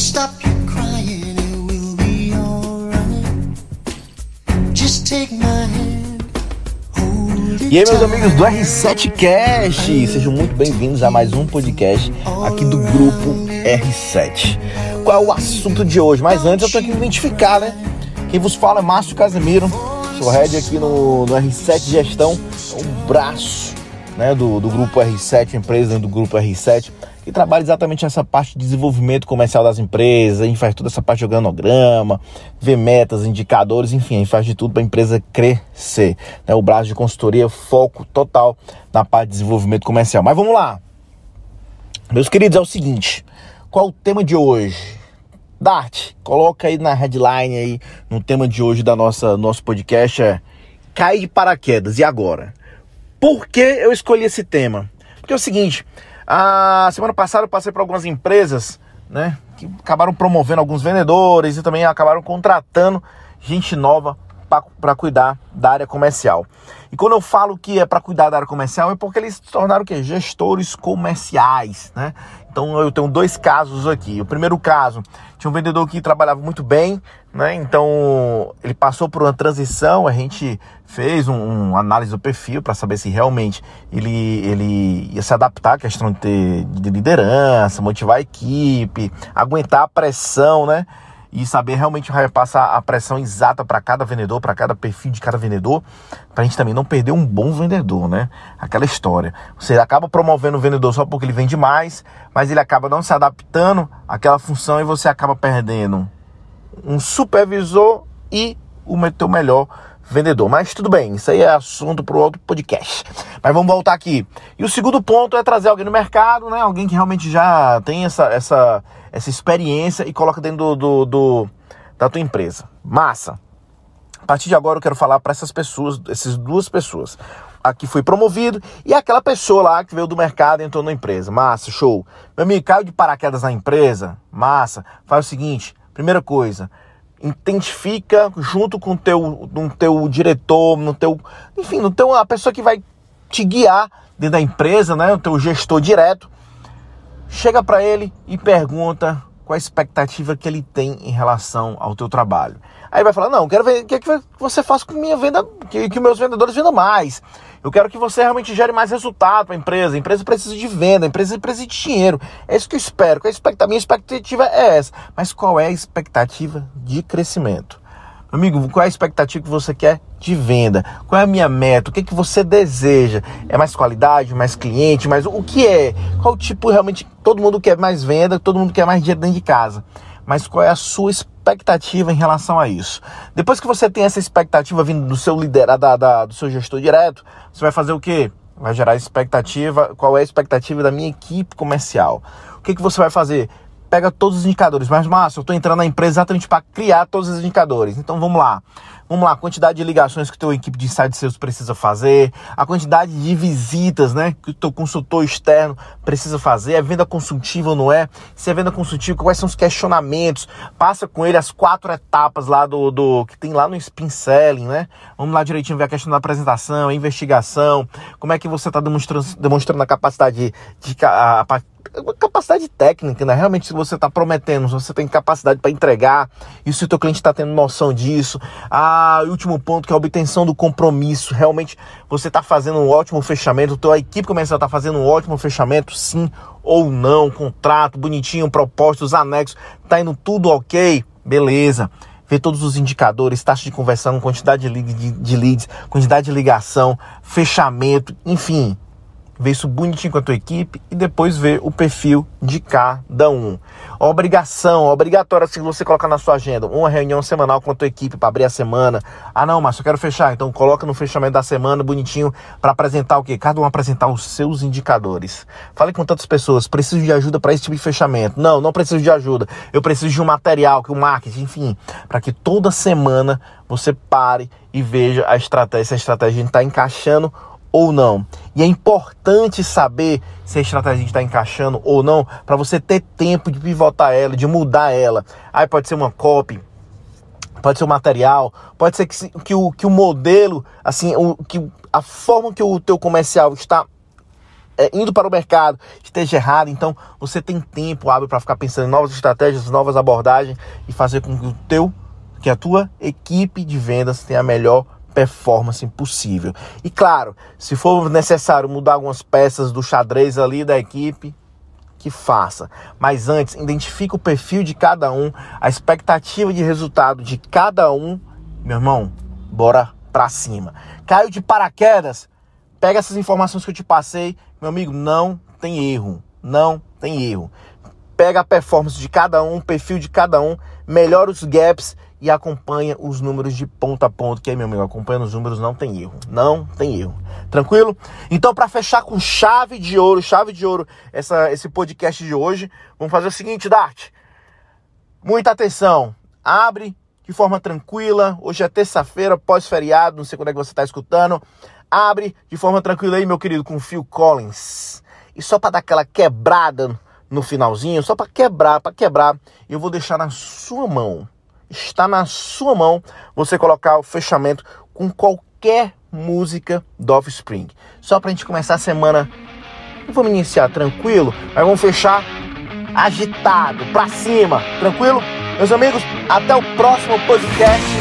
stop your crying, it will be alright. Just take my hand. E aí, meus amigos do R7 Cast, sejam muito bem-vindos a mais um podcast aqui do grupo R7. Qual é o assunto de hoje? Mas antes eu tenho que me identificar, né? Quem vos fala é Márcio Casemiro, sou head aqui no, no R7 Gestão, o braço né, do, do grupo R7, empresa do grupo R7, que trabalha exatamente essa parte de desenvolvimento comercial das empresas, a gente faz toda essa parte de organograma, vê metas, indicadores, enfim, a gente faz de tudo para a empresa crescer. Né, o braço de consultoria, foco total na parte de desenvolvimento comercial. Mas vamos lá. Meus queridos, é o seguinte, qual o tema de hoje? Dart, coloca aí na headline aí, no tema de hoje da nossa nosso podcast é Cai de paraquedas, e agora? Por que eu escolhi esse tema? Porque é o seguinte, a semana passada eu passei por algumas empresas, né, que acabaram promovendo alguns vendedores e também acabaram contratando gente nova para cuidar da área comercial. E quando eu falo que é para cuidar da área comercial é porque eles se tornaram o quê? Gestores comerciais, né? Então eu tenho dois casos aqui. O primeiro caso, tinha um vendedor que trabalhava muito bem, né? Então ele passou por uma transição, a gente fez um, um análise do perfil para saber se realmente ele, ele ia se adaptar à questão de ter de liderança, motivar a equipe, aguentar a pressão, né? E saber realmente repassar a pressão exata para cada vendedor, para cada perfil de cada vendedor, para a gente também não perder um bom vendedor, né? Aquela história. Você acaba promovendo o vendedor só porque ele vende mais, mas ele acaba não se adaptando àquela função e você acaba perdendo um supervisor e o teu melhor vendedor. Mas tudo bem, isso aí é assunto para o outro podcast. Mas vamos voltar aqui. E o segundo ponto é trazer alguém no mercado, né? Alguém que realmente já tem essa, essa, essa experiência e coloca dentro do, do, do da tua empresa. Massa. A partir de agora eu quero falar para essas pessoas, essas duas pessoas. Aqui foi promovido e aquela pessoa lá que veio do mercado e entrou na empresa. Massa, show. Meu amigo, caiu de paraquedas na empresa? Massa. Faz o seguinte, primeira coisa, identifica junto com teu, no teu diretor, no teu, enfim, no teu, a pessoa que vai te guiar dentro da empresa, né, o teu gestor direto, chega para ele e pergunta qual a expectativa que ele tem em relação ao teu trabalho. Aí vai falar, não, quero ver o que, é que você faz com minha venda, que, que meus vendedores vendam mais. Eu quero que você realmente gere mais resultado para a empresa. A empresa precisa de venda, a empresa precisa de dinheiro. É isso que eu espero. A minha expectativa é essa. Mas qual é a expectativa de crescimento? Amigo, qual é a expectativa que você quer de venda? Qual é a minha meta? O que, que você deseja? É mais qualidade, mais cliente, mais o que é? Qual tipo realmente? Todo mundo quer mais venda, todo mundo quer mais dinheiro dentro de casa. Mas qual é a sua expectativa em relação a isso? Depois que você tem essa expectativa vindo do seu liderado, da, da, do seu gestor direto, você vai fazer o quê? Vai gerar expectativa. Qual é a expectativa da minha equipe comercial? O que, que você vai fazer? Pega todos os indicadores. Mas, Márcio, eu estou entrando na empresa exatamente para criar todos os indicadores. Então, vamos lá. Vamos lá, a quantidade de ligações que tua equipe de site sales precisa fazer, a quantidade de visitas, né, que o teu consultor externo precisa fazer, é venda consultiva ou não é? Se é venda consultiva, quais são os questionamentos? Passa com ele as quatro etapas lá do, do que tem lá no Spin Selling, né? Vamos lá direitinho ver a questão da apresentação, a investigação, como é que você está demonstrando, demonstrando a capacidade de, de a, a, capacidade técnica, né? Realmente, se você está prometendo, se você tem capacidade para entregar, e se o teu cliente está tendo noção disso. Ah, o último ponto que é a obtenção do compromisso. Realmente, você está fazendo um ótimo fechamento, a tua equipe comercial está fazendo um ótimo fechamento, sim ou não, contrato bonitinho, propostos, anexos, tá indo tudo ok, beleza ver todos os indicadores, taxa de conversão, quantidade de, leads, quantidade de ligação, fechamento, enfim, ver isso bonitinho com a tua equipe e depois ver o perfil de cada um. Obrigação, obrigatória se você colocar na sua agenda uma reunião semanal com a tua equipe para abrir a semana. Ah, não, mas eu quero fechar, então coloca no fechamento da semana bonitinho para apresentar o quê? Cada um apresentar os seus indicadores. Fale com tantas pessoas, preciso de ajuda para esse tipo de fechamento. Não, não preciso de ajuda. Eu preciso de um material, que o marketing, enfim, para que toda semana você pare e veja a estratégia, se a estratégia está encaixando ou não. E é importante saber se a estratégia está encaixando ou não, para você ter tempo de pivotar ela, de mudar ela. Aí pode ser uma copy, pode ser o um material, pode ser que, que, o, que o modelo, assim, o, que a forma que o teu comercial está é, indo para o mercado esteja errado, então você tem tempo hábil para ficar pensando em novas estratégias, novas abordagens e fazer com que o teu, que a tua equipe de vendas tenha a melhor performance possível. E claro, se for necessário mudar algumas peças do xadrez ali da equipe, que faça. Mas antes, identifique o perfil de cada um, a expectativa de resultado de cada um. Meu irmão, bora pra cima. Caiu de paraquedas, pega essas informações que eu te passei. Meu amigo, não tem erro. Não tem erro. Pega a performance de cada um, o perfil de cada um, melhora os gaps e acompanha os números de ponta a ponta, que aí, meu amigo, acompanhando os números não tem erro. Não tem erro. Tranquilo? Então, para fechar com chave de ouro, chave de ouro, essa, esse podcast de hoje, vamos fazer o seguinte, Dart. Muita atenção. Abre de forma tranquila. Hoje é terça-feira, pós-feriado, não sei quando é que você está escutando. Abre de forma tranquila aí, meu querido, com Phil Collins. E só para dar aquela quebrada no finalzinho, só para quebrar, para quebrar, eu vou deixar na sua mão está na sua mão você colocar o fechamento com qualquer música do Offspring. Só para a gente começar a semana, não vamos iniciar tranquilo, mas vamos fechar agitado, para cima, tranquilo? Meus amigos, até o próximo podcast.